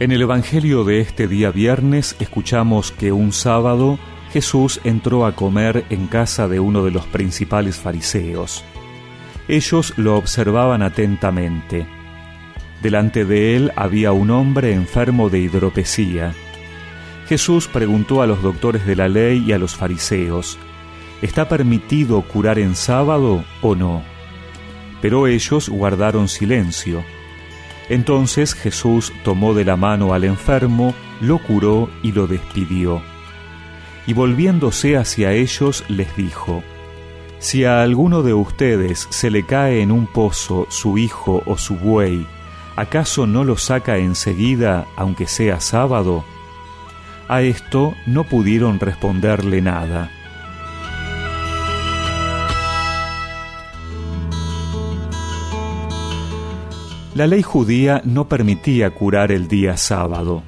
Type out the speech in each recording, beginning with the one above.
En el Evangelio de este día viernes escuchamos que un sábado Jesús entró a comer en casa de uno de los principales fariseos. Ellos lo observaban atentamente. Delante de él había un hombre enfermo de hidropesía. Jesús preguntó a los doctores de la ley y a los fariseos, ¿está permitido curar en sábado o no? Pero ellos guardaron silencio. Entonces Jesús tomó de la mano al enfermo, lo curó y lo despidió. Y volviéndose hacia ellos les dijo, Si a alguno de ustedes se le cae en un pozo su hijo o su buey, ¿acaso no lo saca enseguida aunque sea sábado? A esto no pudieron responderle nada. La ley judía no permitía curar el día sábado.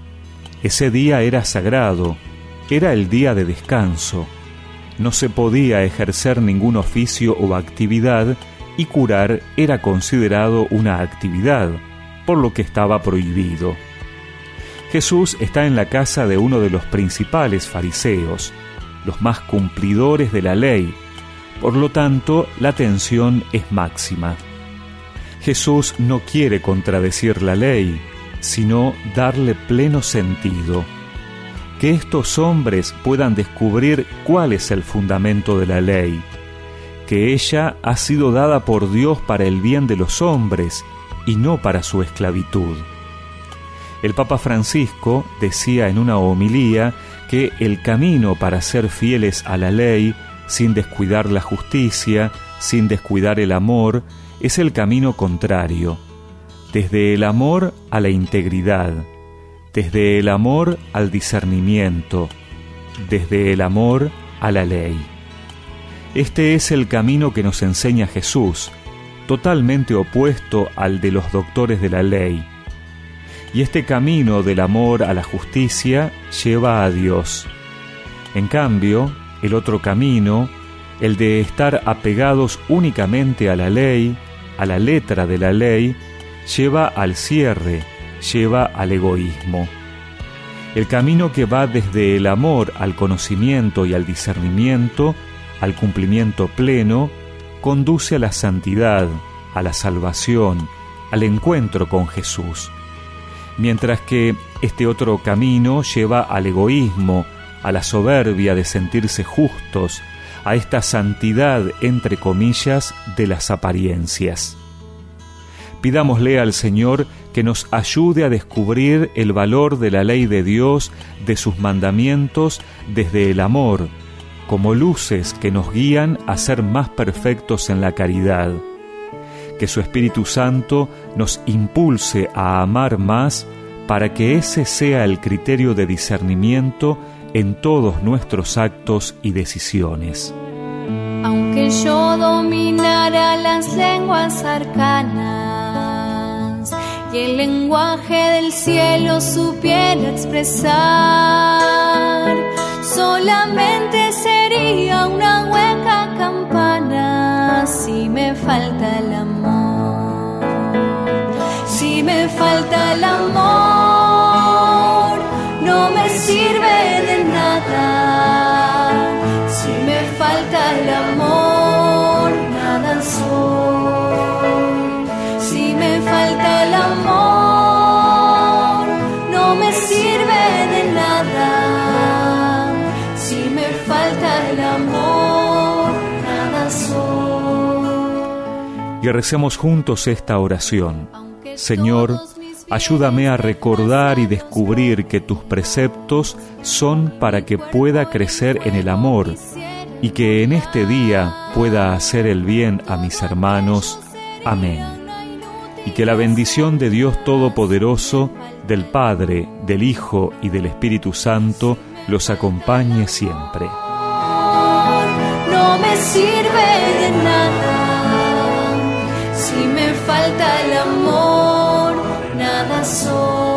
Ese día era sagrado, era el día de descanso. No se podía ejercer ningún oficio o actividad y curar era considerado una actividad, por lo que estaba prohibido. Jesús está en la casa de uno de los principales fariseos, los más cumplidores de la ley, por lo tanto la tensión es máxima. Jesús no quiere contradecir la ley, sino darle pleno sentido. Que estos hombres puedan descubrir cuál es el fundamento de la ley, que ella ha sido dada por Dios para el bien de los hombres y no para su esclavitud. El Papa Francisco decía en una homilía que el camino para ser fieles a la ley, sin descuidar la justicia, sin descuidar el amor, es el camino contrario, desde el amor a la integridad, desde el amor al discernimiento, desde el amor a la ley. Este es el camino que nos enseña Jesús, totalmente opuesto al de los doctores de la ley. Y este camino del amor a la justicia lleva a Dios. En cambio, el otro camino, el de estar apegados únicamente a la ley, a la letra de la ley, lleva al cierre, lleva al egoísmo. El camino que va desde el amor al conocimiento y al discernimiento, al cumplimiento pleno, conduce a la santidad, a la salvación, al encuentro con Jesús. Mientras que este otro camino lleva al egoísmo, a la soberbia de sentirse justos, a esta santidad, entre comillas, de las apariencias. Pidámosle al Señor que nos ayude a descubrir el valor de la ley de Dios, de sus mandamientos, desde el amor, como luces que nos guían a ser más perfectos en la caridad. Que su Espíritu Santo nos impulse a amar más para que ese sea el criterio de discernimiento en todos nuestros actos y decisiones. Aunque yo dominara las lenguas arcanas y el lenguaje del cielo supiera expresar, solamente sería una hueca campana si me falta el amor. Si me falta el amor, sirve de nada. Si me falta el amor, nada soy. Si me falta el amor, no me sirve de nada. Si me falta el amor, nada soy. Y recemos juntos esta oración. Señor, ayúdame a recordar y descubrir que tus preceptos son para que pueda crecer en el amor y que en este día pueda hacer el bien a mis hermanos. Amén. Y que la bendición de Dios Todopoderoso, del Padre, del Hijo y del Espíritu Santo los acompañe siempre. No me sirve de nada si me falta el amor, nada soy.